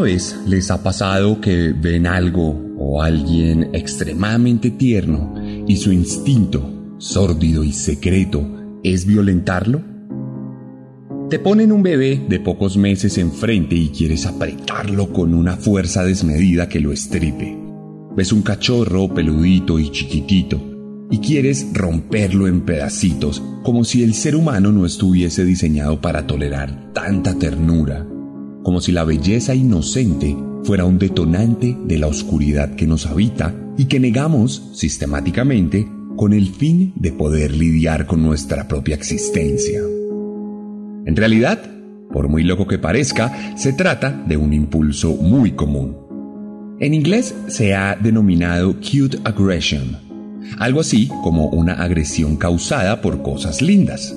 Vez les ha pasado que ven algo o alguien extremadamente tierno y su instinto, sórdido y secreto, es violentarlo? Te ponen un bebé de pocos meses enfrente y quieres apretarlo con una fuerza desmedida que lo estripe. Ves un cachorro peludito y chiquitito y quieres romperlo en pedacitos como si el ser humano no estuviese diseñado para tolerar tanta ternura como si la belleza inocente fuera un detonante de la oscuridad que nos habita y que negamos sistemáticamente con el fin de poder lidiar con nuestra propia existencia. En realidad, por muy loco que parezca, se trata de un impulso muy común. En inglés se ha denominado cute aggression, algo así como una agresión causada por cosas lindas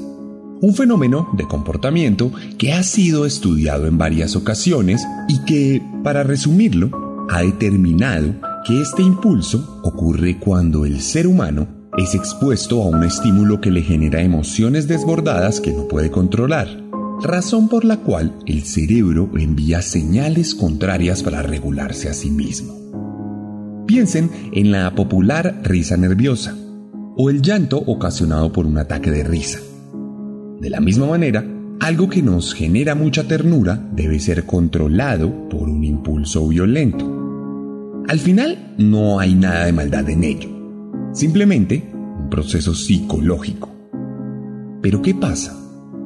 un fenómeno de comportamiento que ha sido estudiado en varias ocasiones y que, para resumirlo, ha determinado que este impulso ocurre cuando el ser humano es expuesto a un estímulo que le genera emociones desbordadas que no puede controlar, razón por la cual el cerebro envía señales contrarias para regularse a sí mismo. Piensen en la popular risa nerviosa o el llanto ocasionado por un ataque de risa. De la misma manera, algo que nos genera mucha ternura debe ser controlado por un impulso violento. Al final no hay nada de maldad en ello, simplemente un proceso psicológico. Pero ¿qué pasa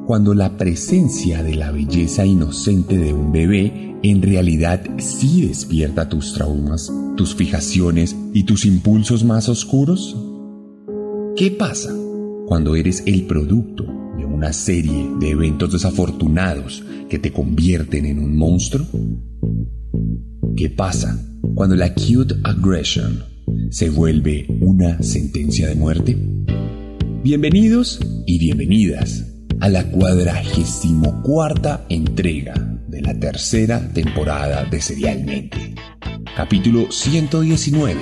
cuando la presencia de la belleza inocente de un bebé en realidad sí despierta tus traumas, tus fijaciones y tus impulsos más oscuros? ¿Qué pasa cuando eres el producto una serie de eventos desafortunados que te convierten en un monstruo? ¿Qué pasa cuando la cute aggression se vuelve una sentencia de muerte? Bienvenidos y bienvenidas a la cuadragésimo cuarta entrega de la tercera temporada de Serialmente, capítulo 119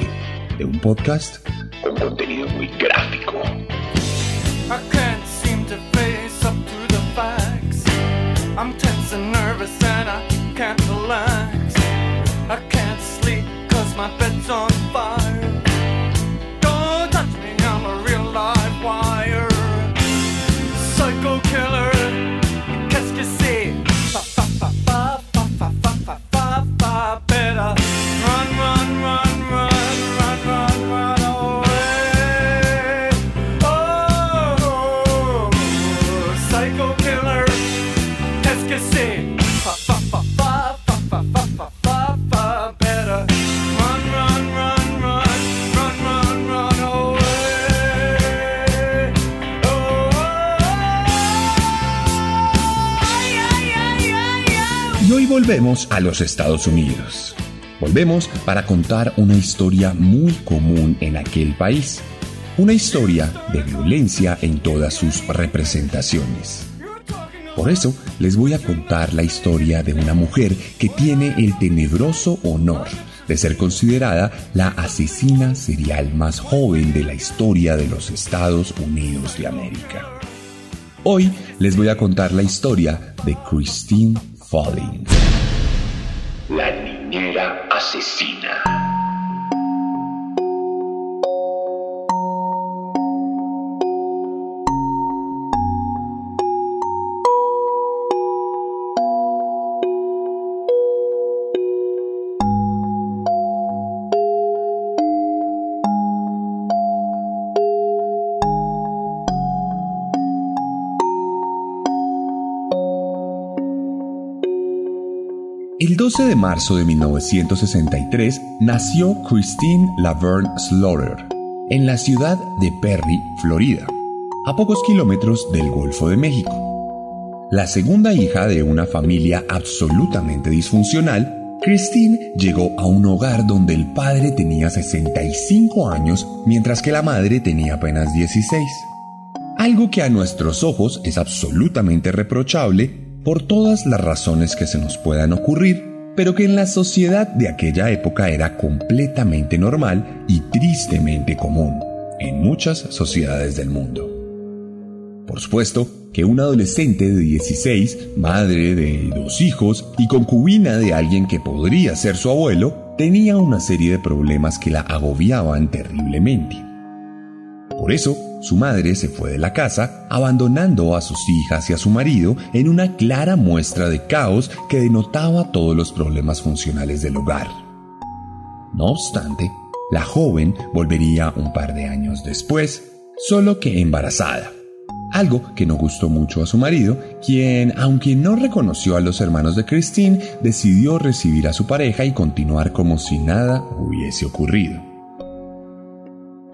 de un podcast con contenido muy gráfico. Volvemos a los Estados Unidos. Volvemos para contar una historia muy común en aquel país. Una historia de violencia en todas sus representaciones. Por eso les voy a contar la historia de una mujer que tiene el tenebroso honor de ser considerada la asesina serial más joven de la historia de los Estados Unidos de América. Hoy les voy a contar la historia de Christine Falling. La niñera asesina. El 12 de marzo de 1963 nació Christine Laverne Slaughter en la ciudad de Perry, Florida, a pocos kilómetros del Golfo de México. La segunda hija de una familia absolutamente disfuncional, Christine llegó a un hogar donde el padre tenía 65 años mientras que la madre tenía apenas 16. Algo que a nuestros ojos es absolutamente reprochable por todas las razones que se nos puedan ocurrir, pero que en la sociedad de aquella época era completamente normal y tristemente común en muchas sociedades del mundo. Por supuesto que un adolescente de 16, madre de dos hijos y concubina de alguien que podría ser su abuelo, tenía una serie de problemas que la agobiaban terriblemente. Por eso, su madre se fue de la casa, abandonando a sus hijas y a su marido en una clara muestra de caos que denotaba todos los problemas funcionales del hogar. No obstante, la joven volvería un par de años después, solo que embarazada. Algo que no gustó mucho a su marido, quien, aunque no reconoció a los hermanos de Christine, decidió recibir a su pareja y continuar como si nada hubiese ocurrido.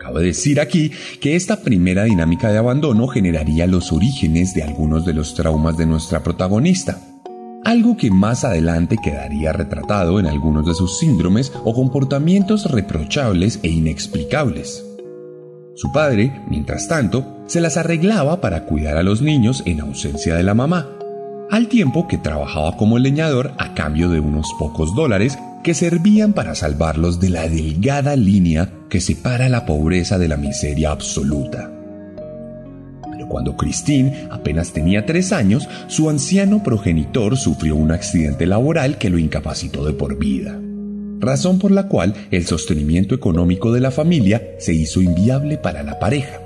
Cabe decir aquí que esta primera dinámica de abandono generaría los orígenes de algunos de los traumas de nuestra protagonista, algo que más adelante quedaría retratado en algunos de sus síndromes o comportamientos reprochables e inexplicables. Su padre, mientras tanto, se las arreglaba para cuidar a los niños en ausencia de la mamá, al tiempo que trabajaba como leñador a cambio de unos pocos dólares que servían para salvarlos de la delgada línea que separa la pobreza de la miseria absoluta. Pero cuando Christine apenas tenía tres años, su anciano progenitor sufrió un accidente laboral que lo incapacitó de por vida, razón por la cual el sostenimiento económico de la familia se hizo inviable para la pareja,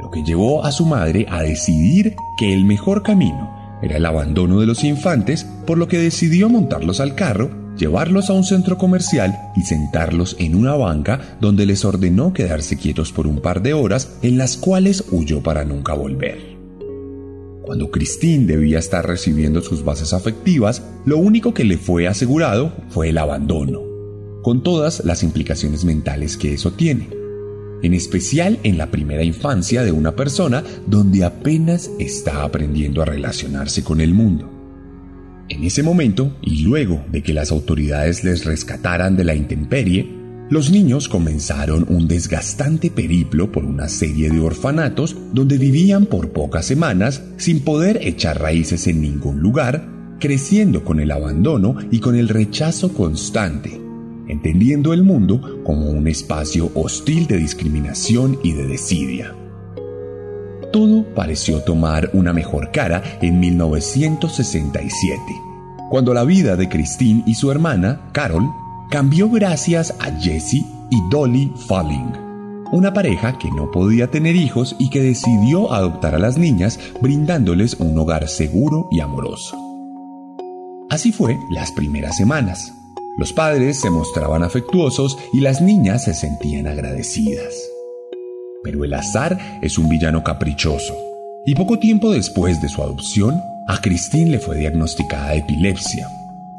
lo que llevó a su madre a decidir que el mejor camino era el abandono de los infantes, por lo que decidió montarlos al carro llevarlos a un centro comercial y sentarlos en una banca donde les ordenó quedarse quietos por un par de horas en las cuales huyó para nunca volver. Cuando Christine debía estar recibiendo sus bases afectivas, lo único que le fue asegurado fue el abandono, con todas las implicaciones mentales que eso tiene, en especial en la primera infancia de una persona donde apenas está aprendiendo a relacionarse con el mundo. En ese momento, y luego de que las autoridades les rescataran de la intemperie, los niños comenzaron un desgastante periplo por una serie de orfanatos donde vivían por pocas semanas sin poder echar raíces en ningún lugar, creciendo con el abandono y con el rechazo constante, entendiendo el mundo como un espacio hostil de discriminación y de desidia. Todo pareció tomar una mejor cara en 1967, cuando la vida de Christine y su hermana, Carol, cambió gracias a Jesse y Dolly Falling, una pareja que no podía tener hijos y que decidió adoptar a las niñas brindándoles un hogar seguro y amoroso. Así fue las primeras semanas. Los padres se mostraban afectuosos y las niñas se sentían agradecidas. Pero el azar es un villano caprichoso. Y poco tiempo después de su adopción, a Christine le fue diagnosticada epilepsia,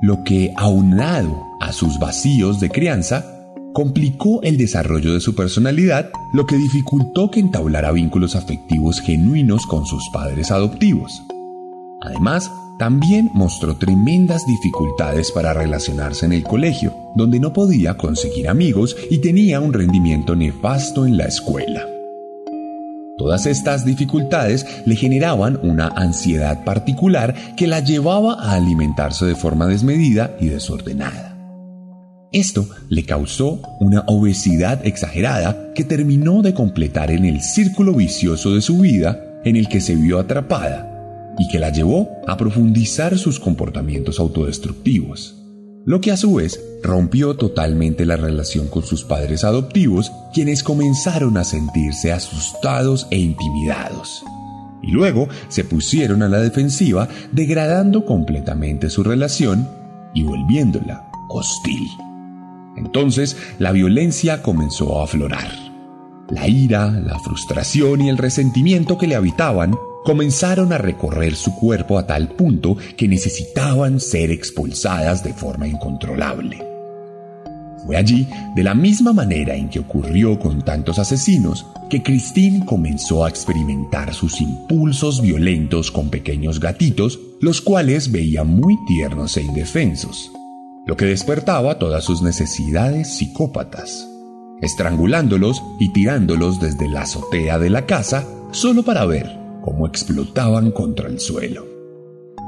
lo que, aunado a sus vacíos de crianza, complicó el desarrollo de su personalidad, lo que dificultó que entablara vínculos afectivos genuinos con sus padres adoptivos. Además, también mostró tremendas dificultades para relacionarse en el colegio, donde no podía conseguir amigos y tenía un rendimiento nefasto en la escuela. Todas estas dificultades le generaban una ansiedad particular que la llevaba a alimentarse de forma desmedida y desordenada. Esto le causó una obesidad exagerada que terminó de completar en el círculo vicioso de su vida en el que se vio atrapada y que la llevó a profundizar sus comportamientos autodestructivos lo que a su vez rompió totalmente la relación con sus padres adoptivos, quienes comenzaron a sentirse asustados e intimidados. Y luego se pusieron a la defensiva, degradando completamente su relación y volviéndola hostil. Entonces la violencia comenzó a aflorar. La ira, la frustración y el resentimiento que le habitaban comenzaron a recorrer su cuerpo a tal punto que necesitaban ser expulsadas de forma incontrolable. Fue allí, de la misma manera en que ocurrió con tantos asesinos, que Christine comenzó a experimentar sus impulsos violentos con pequeños gatitos, los cuales veía muy tiernos e indefensos, lo que despertaba todas sus necesidades psicópatas, estrangulándolos y tirándolos desde la azotea de la casa solo para ver como explotaban contra el suelo.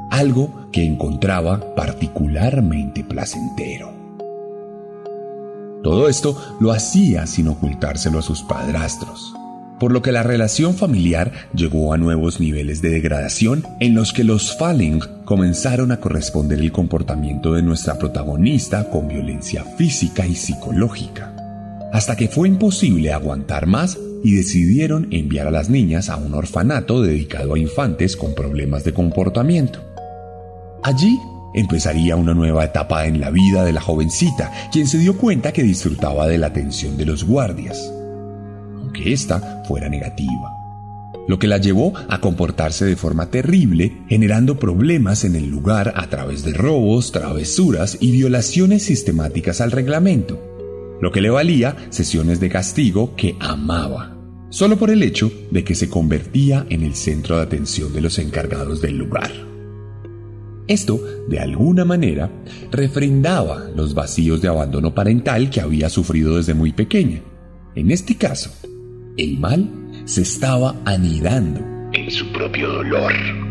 Algo que encontraba particularmente placentero. Todo esto lo hacía sin ocultárselo a sus padrastros, por lo que la relación familiar llegó a nuevos niveles de degradación en los que los Falling comenzaron a corresponder el comportamiento de nuestra protagonista con violencia física y psicológica, hasta que fue imposible aguantar más y decidieron enviar a las niñas a un orfanato dedicado a infantes con problemas de comportamiento. Allí empezaría una nueva etapa en la vida de la jovencita, quien se dio cuenta que disfrutaba de la atención de los guardias, aunque ésta fuera negativa, lo que la llevó a comportarse de forma terrible, generando problemas en el lugar a través de robos, travesuras y violaciones sistemáticas al reglamento lo que le valía sesiones de castigo que amaba, solo por el hecho de que se convertía en el centro de atención de los encargados del lugar. Esto, de alguna manera, refrendaba los vacíos de abandono parental que había sufrido desde muy pequeña. En este caso, el mal se estaba anidando en su propio dolor.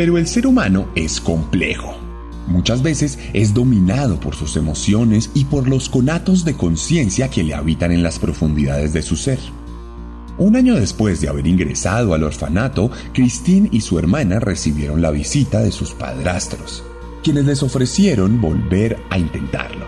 Pero el ser humano es complejo. Muchas veces es dominado por sus emociones y por los conatos de conciencia que le habitan en las profundidades de su ser. Un año después de haber ingresado al orfanato, Christine y su hermana recibieron la visita de sus padrastros, quienes les ofrecieron volver a intentarlo.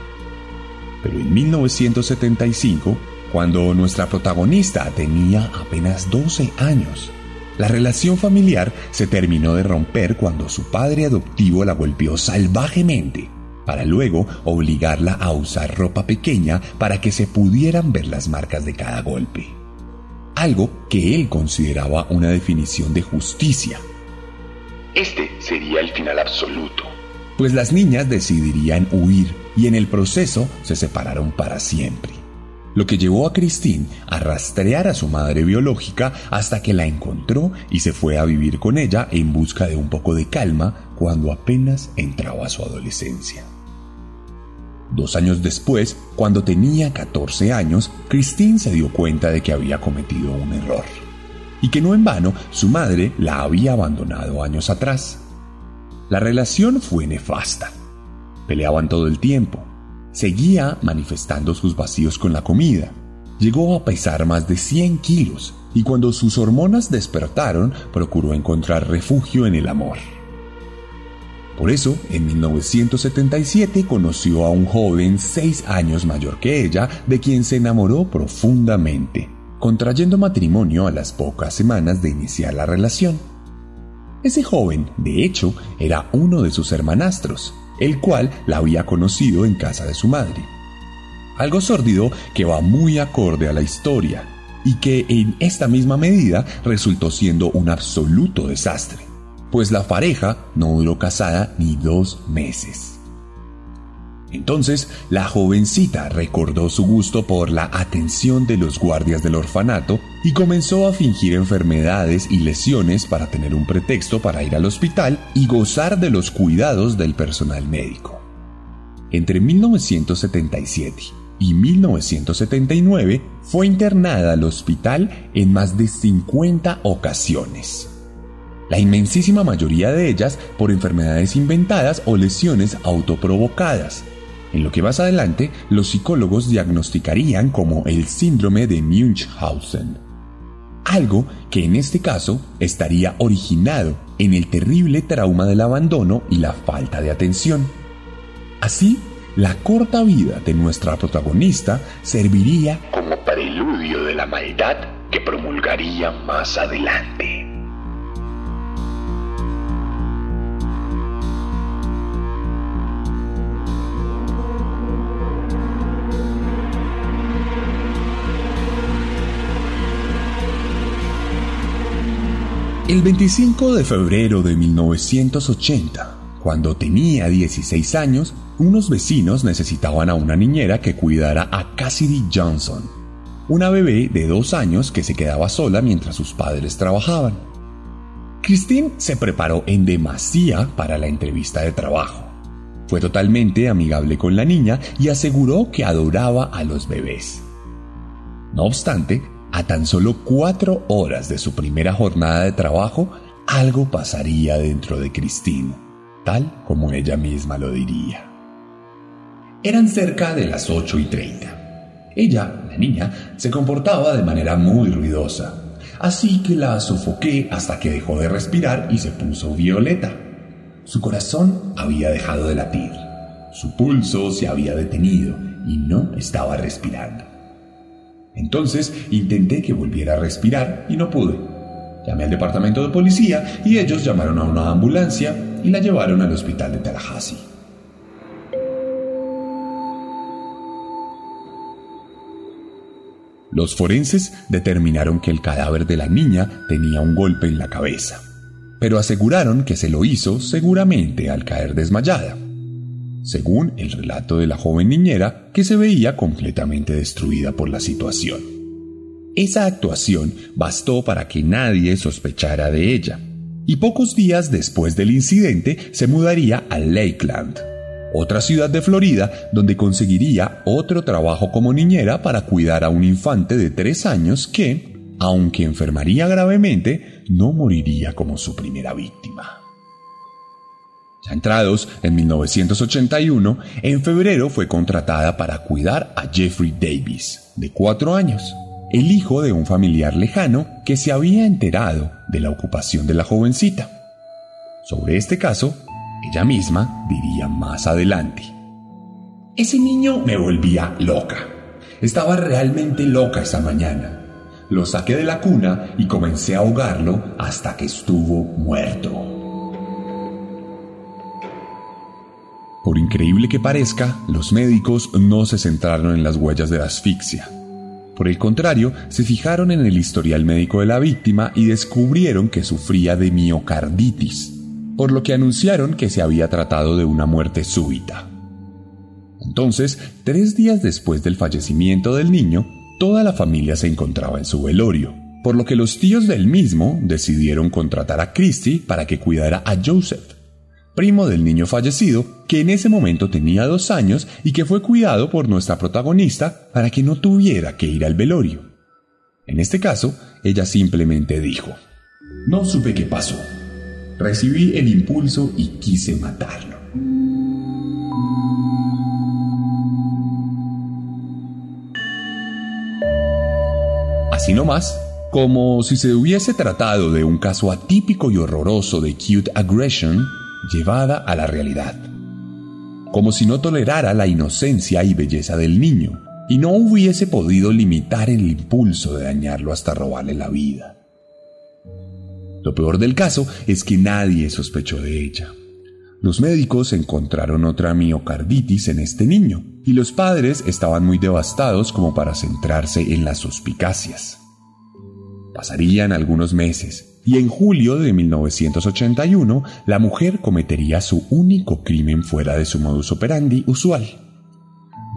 Pero en 1975, cuando nuestra protagonista tenía apenas 12 años, la relación familiar se terminó de romper cuando su padre adoptivo la golpeó salvajemente, para luego obligarla a usar ropa pequeña para que se pudieran ver las marcas de cada golpe. Algo que él consideraba una definición de justicia. Este sería el final absoluto, pues las niñas decidirían huir y en el proceso se separaron para siempre lo que llevó a Christine a rastrear a su madre biológica hasta que la encontró y se fue a vivir con ella en busca de un poco de calma cuando apenas entraba a su adolescencia. Dos años después, cuando tenía 14 años, Christine se dio cuenta de que había cometido un error y que no en vano su madre la había abandonado años atrás. La relación fue nefasta. Peleaban todo el tiempo, Seguía manifestando sus vacíos con la comida. Llegó a pesar más de 100 kilos y cuando sus hormonas despertaron procuró encontrar refugio en el amor. Por eso, en 1977 conoció a un joven seis años mayor que ella, de quien se enamoró profundamente, contrayendo matrimonio a las pocas semanas de iniciar la relación. Ese joven, de hecho, era uno de sus hermanastros, el cual la había conocido en casa de su madre. Algo sórdido que va muy acorde a la historia y que en esta misma medida resultó siendo un absoluto desastre, pues la pareja no duró casada ni dos meses. Entonces, la jovencita recordó su gusto por la atención de los guardias del orfanato y comenzó a fingir enfermedades y lesiones para tener un pretexto para ir al hospital y gozar de los cuidados del personal médico. Entre 1977 y 1979 fue internada al hospital en más de 50 ocasiones la inmensísima mayoría de ellas por enfermedades inventadas o lesiones autoprovocadas, en lo que más adelante los psicólogos diagnosticarían como el síndrome de Munchausen. Algo que en este caso estaría originado en el terrible trauma del abandono y la falta de atención. Así, la corta vida de nuestra protagonista serviría como preludio de la maldad que promulgaría más adelante. El 25 de febrero de 1980, cuando tenía 16 años, unos vecinos necesitaban a una niñera que cuidara a Cassidy Johnson, una bebé de dos años que se quedaba sola mientras sus padres trabajaban. Christine se preparó en demasía para la entrevista de trabajo. Fue totalmente amigable con la niña y aseguró que adoraba a los bebés. No obstante, a tan solo cuatro horas de su primera jornada de trabajo, algo pasaría dentro de Christine, tal como ella misma lo diría. Eran cerca de las 8 y 30. Ella, la niña, se comportaba de manera muy ruidosa, así que la sofoqué hasta que dejó de respirar y se puso violeta. Su corazón había dejado de latir, su pulso se había detenido y no estaba respirando. Entonces intenté que volviera a respirar y no pude. Llamé al departamento de policía y ellos llamaron a una ambulancia y la llevaron al hospital de Tallahassee. Los forenses determinaron que el cadáver de la niña tenía un golpe en la cabeza, pero aseguraron que se lo hizo seguramente al caer desmayada, según el relato de la joven niñera que se veía completamente destruida por la situación. Esa actuación bastó para que nadie sospechara de ella, y pocos días después del incidente se mudaría a Lakeland, otra ciudad de Florida donde conseguiría otro trabajo como niñera para cuidar a un infante de tres años que, aunque enfermaría gravemente, no moriría como su primera víctima. Ya entrados en 1981, en febrero fue contratada para cuidar a Jeffrey Davis, de cuatro años, el hijo de un familiar lejano que se había enterado de la ocupación de la jovencita. Sobre este caso, ella misma diría más adelante. Ese niño me volvía loca. Estaba realmente loca esa mañana. Lo saqué de la cuna y comencé a ahogarlo hasta que estuvo muerto. Increíble que parezca, los médicos no se centraron en las huellas de asfixia. Por el contrario, se fijaron en el historial médico de la víctima y descubrieron que sufría de miocarditis, por lo que anunciaron que se había tratado de una muerte súbita. Entonces, tres días después del fallecimiento del niño, toda la familia se encontraba en su velorio, por lo que los tíos del mismo decidieron contratar a Christie para que cuidara a Joseph, primo del niño fallecido, que en ese momento tenía dos años y que fue cuidado por nuestra protagonista para que no tuviera que ir al velorio. En este caso, ella simplemente dijo, no supe qué pasó. Recibí el impulso y quise matarlo. Así nomás, como si se hubiese tratado de un caso atípico y horroroso de cute aggression llevada a la realidad. Como si no tolerara la inocencia y belleza del niño y no hubiese podido limitar el impulso de dañarlo hasta robarle la vida. Lo peor del caso es que nadie sospechó de ella. Los médicos encontraron otra miocarditis en este niño y los padres estaban muy devastados como para centrarse en las suspicacias. Pasarían algunos meses y en julio de 1981 la mujer cometería su único crimen fuera de su modus operandi usual.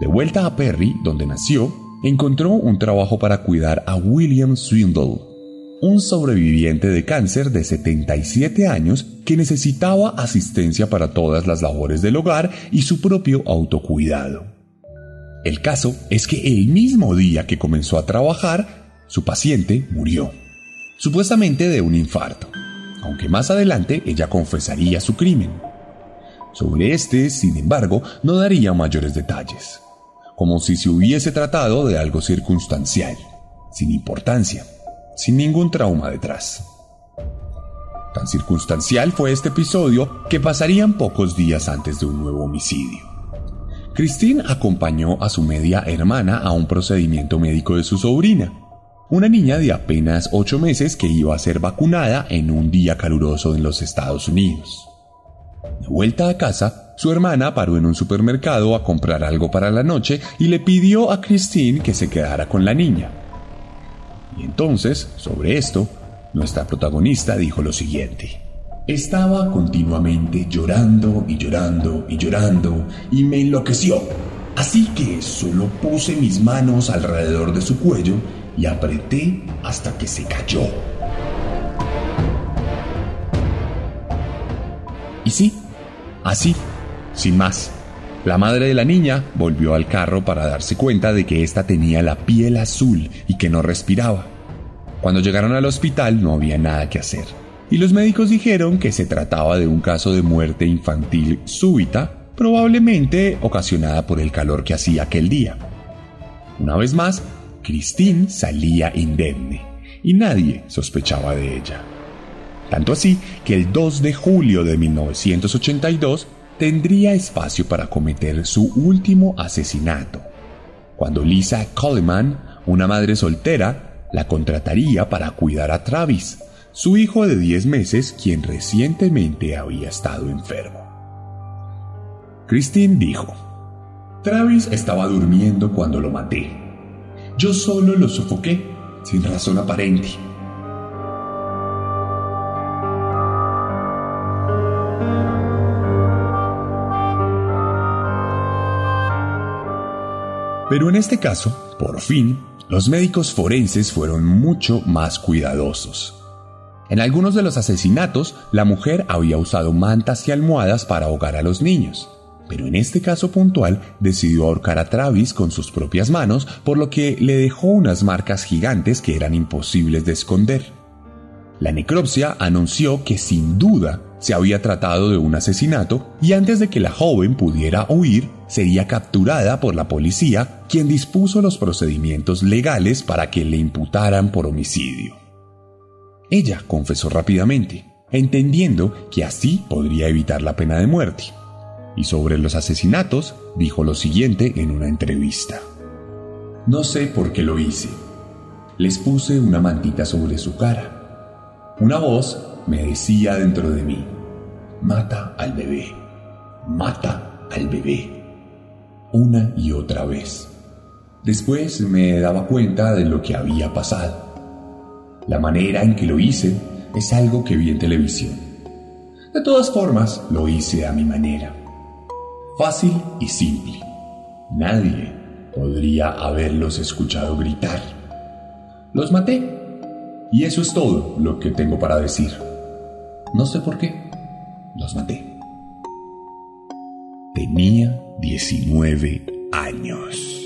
De vuelta a Perry, donde nació, encontró un trabajo para cuidar a William Swindle, un sobreviviente de cáncer de 77 años que necesitaba asistencia para todas las labores del hogar y su propio autocuidado. El caso es que el mismo día que comenzó a trabajar, su paciente murió, supuestamente de un infarto. aunque más adelante ella confesaría su crimen. Sobre este, sin embargo, no daría mayores detalles, como si se hubiese tratado de algo circunstancial, sin importancia, sin ningún trauma detrás. Tan circunstancial fue este episodio que pasarían pocos días antes de un nuevo homicidio. Christine acompañó a su media hermana a un procedimiento médico de su sobrina, una niña de apenas ocho meses que iba a ser vacunada en un día caluroso en los Estados Unidos. De vuelta a casa, su hermana paró en un supermercado a comprar algo para la noche y le pidió a Christine que se quedara con la niña. Y entonces, sobre esto, nuestra protagonista dijo lo siguiente. Estaba continuamente llorando y llorando y llorando y me enloqueció. Así que solo puse mis manos alrededor de su cuello y apreté hasta que se cayó. Y sí, así, sin más. La madre de la niña volvió al carro para darse cuenta de que ésta tenía la piel azul y que no respiraba. Cuando llegaron al hospital no había nada que hacer, y los médicos dijeron que se trataba de un caso de muerte infantil súbita, probablemente ocasionada por el calor que hacía aquel día. Una vez más, Christine salía indemne, y nadie sospechaba de ella. Tanto así que el 2 de julio de 1982 tendría espacio para cometer su último asesinato, cuando Lisa Coleman, una madre soltera, la contrataría para cuidar a Travis, su hijo de 10 meses quien recientemente había estado enfermo. Christine dijo, Travis estaba durmiendo cuando lo maté. Yo solo lo sofoqué, sin razón aparente. Pero en este caso, por fin, los médicos forenses fueron mucho más cuidadosos. En algunos de los asesinatos, la mujer había usado mantas y almohadas para ahogar a los niños, pero en este caso puntual decidió ahorcar a Travis con sus propias manos, por lo que le dejó unas marcas gigantes que eran imposibles de esconder. La necropsia anunció que sin duda se había tratado de un asesinato y antes de que la joven pudiera huir, sería capturada por la policía, quien dispuso los procedimientos legales para que le imputaran por homicidio. Ella confesó rápidamente, entendiendo que así podría evitar la pena de muerte. Y sobre los asesinatos dijo lo siguiente en una entrevista. No sé por qué lo hice. Les puse una mantita sobre su cara una voz me decía dentro de mí, mata al bebé, mata al bebé, una y otra vez. Después me daba cuenta de lo que había pasado. La manera en que lo hice es algo que vi en televisión. De todas formas, lo hice a mi manera. Fácil y simple. Nadie podría haberlos escuchado gritar. Los maté y eso es todo lo que tengo para decir. No sé por qué. Los maté. Tenía 19 años.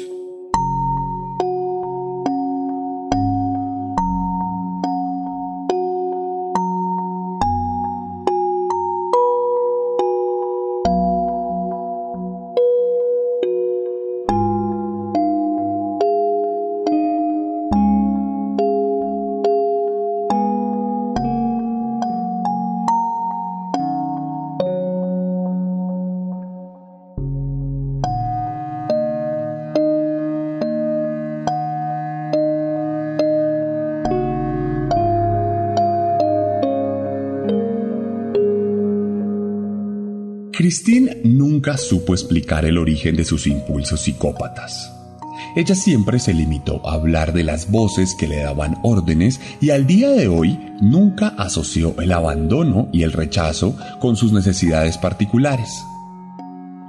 Christine nunca supo explicar el origen de sus impulsos psicópatas. Ella siempre se limitó a hablar de las voces que le daban órdenes y al día de hoy nunca asoció el abandono y el rechazo con sus necesidades particulares.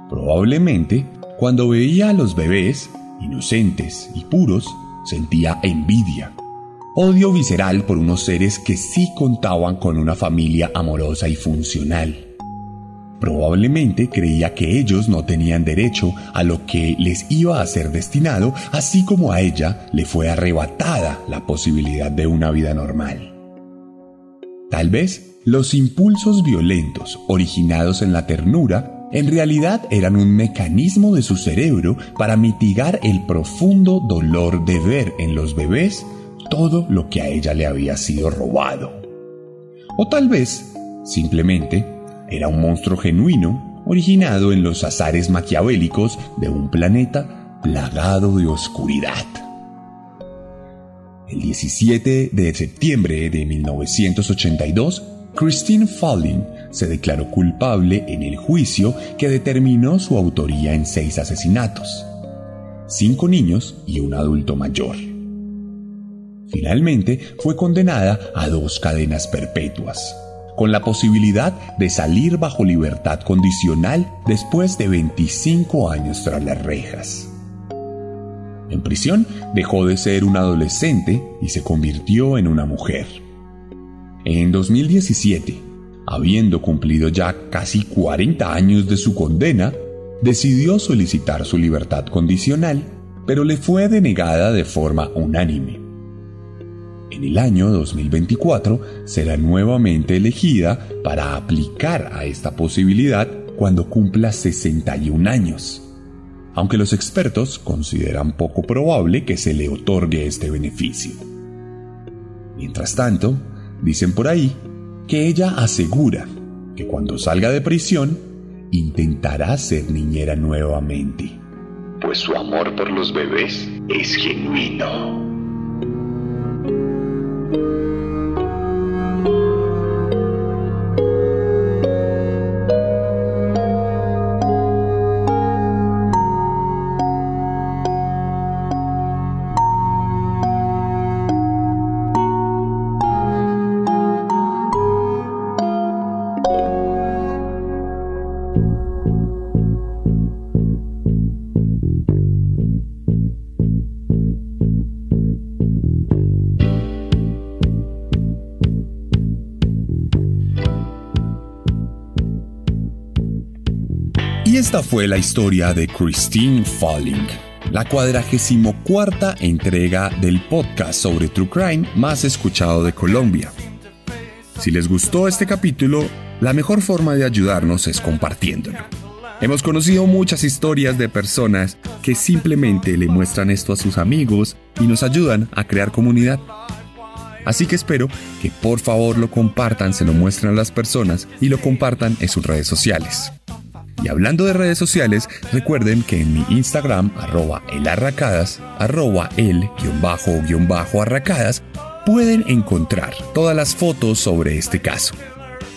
Probablemente, cuando veía a los bebés, inocentes y puros, sentía envidia, odio visceral por unos seres que sí contaban con una familia amorosa y funcional. Probablemente creía que ellos no tenían derecho a lo que les iba a ser destinado, así como a ella le fue arrebatada la posibilidad de una vida normal. Tal vez los impulsos violentos originados en la ternura en realidad eran un mecanismo de su cerebro para mitigar el profundo dolor de ver en los bebés todo lo que a ella le había sido robado. O tal vez, simplemente, era un monstruo genuino originado en los azares maquiavélicos de un planeta plagado de oscuridad. El 17 de septiembre de 1982, Christine Falling se declaró culpable en el juicio que determinó su autoría en seis asesinatos, cinco niños y un adulto mayor. Finalmente fue condenada a dos cadenas perpetuas, con la posibilidad de salir bajo libertad condicional después de 25 años tras las rejas. En prisión dejó de ser un adolescente y se convirtió en una mujer. En 2017, habiendo cumplido ya casi 40 años de su condena, decidió solicitar su libertad condicional, pero le fue denegada de forma unánime. En el año 2024 será nuevamente elegida para aplicar a esta posibilidad cuando cumpla 61 años, aunque los expertos consideran poco probable que se le otorgue este beneficio. Mientras tanto, Dicen por ahí que ella asegura que cuando salga de prisión intentará ser niñera nuevamente. Pues su amor por los bebés es genuino. Fue la historia de Christine Falling, la cuadragésimo cuarta entrega del podcast sobre True Crime más escuchado de Colombia. Si les gustó este capítulo, la mejor forma de ayudarnos es compartiéndolo. Hemos conocido muchas historias de personas que simplemente le muestran esto a sus amigos y nos ayudan a crear comunidad. Así que espero que por favor lo compartan, se lo muestren a las personas y lo compartan en sus redes sociales. Y hablando de redes sociales, recuerden que en mi Instagram, arroba elarracadas, arroba el guion bajo guion bajo arracadas, pueden encontrar todas las fotos sobre este caso.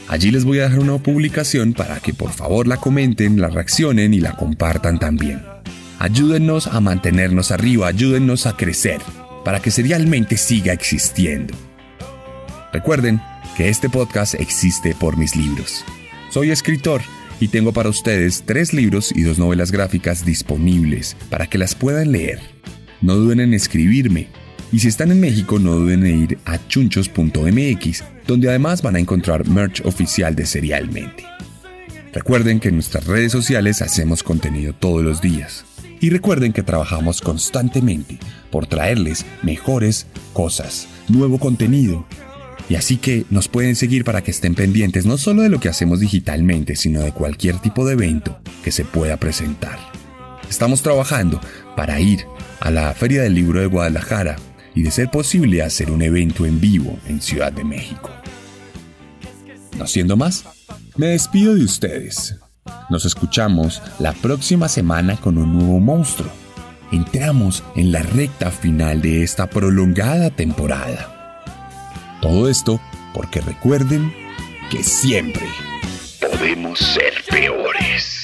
Allí les voy a dejar una publicación para que por favor la comenten, la reaccionen y la compartan también. Ayúdennos a mantenernos arriba, ayúdennos a crecer, para que serialmente siga existiendo. Recuerden que este podcast existe por mis libros. Soy escritor y tengo para ustedes tres libros y dos novelas gráficas disponibles para que las puedan leer. No duden en escribirme. Y si están en México, no duden en ir a chunchos.mx, donde además van a encontrar merch oficial de Serialmente. Recuerden que en nuestras redes sociales hacemos contenido todos los días. Y recuerden que trabajamos constantemente por traerles mejores cosas, nuevo contenido y así que nos pueden seguir para que estén pendientes no solo de lo que hacemos digitalmente, sino de cualquier tipo de evento que se pueda presentar. Estamos trabajando para ir a la Feria del Libro de Guadalajara y de ser posible hacer un evento en vivo en Ciudad de México. No siendo más, me despido de ustedes. Nos escuchamos la próxima semana con un nuevo monstruo. Entramos en la recta final de esta prolongada temporada. Todo esto porque recuerden que siempre podemos ser peores.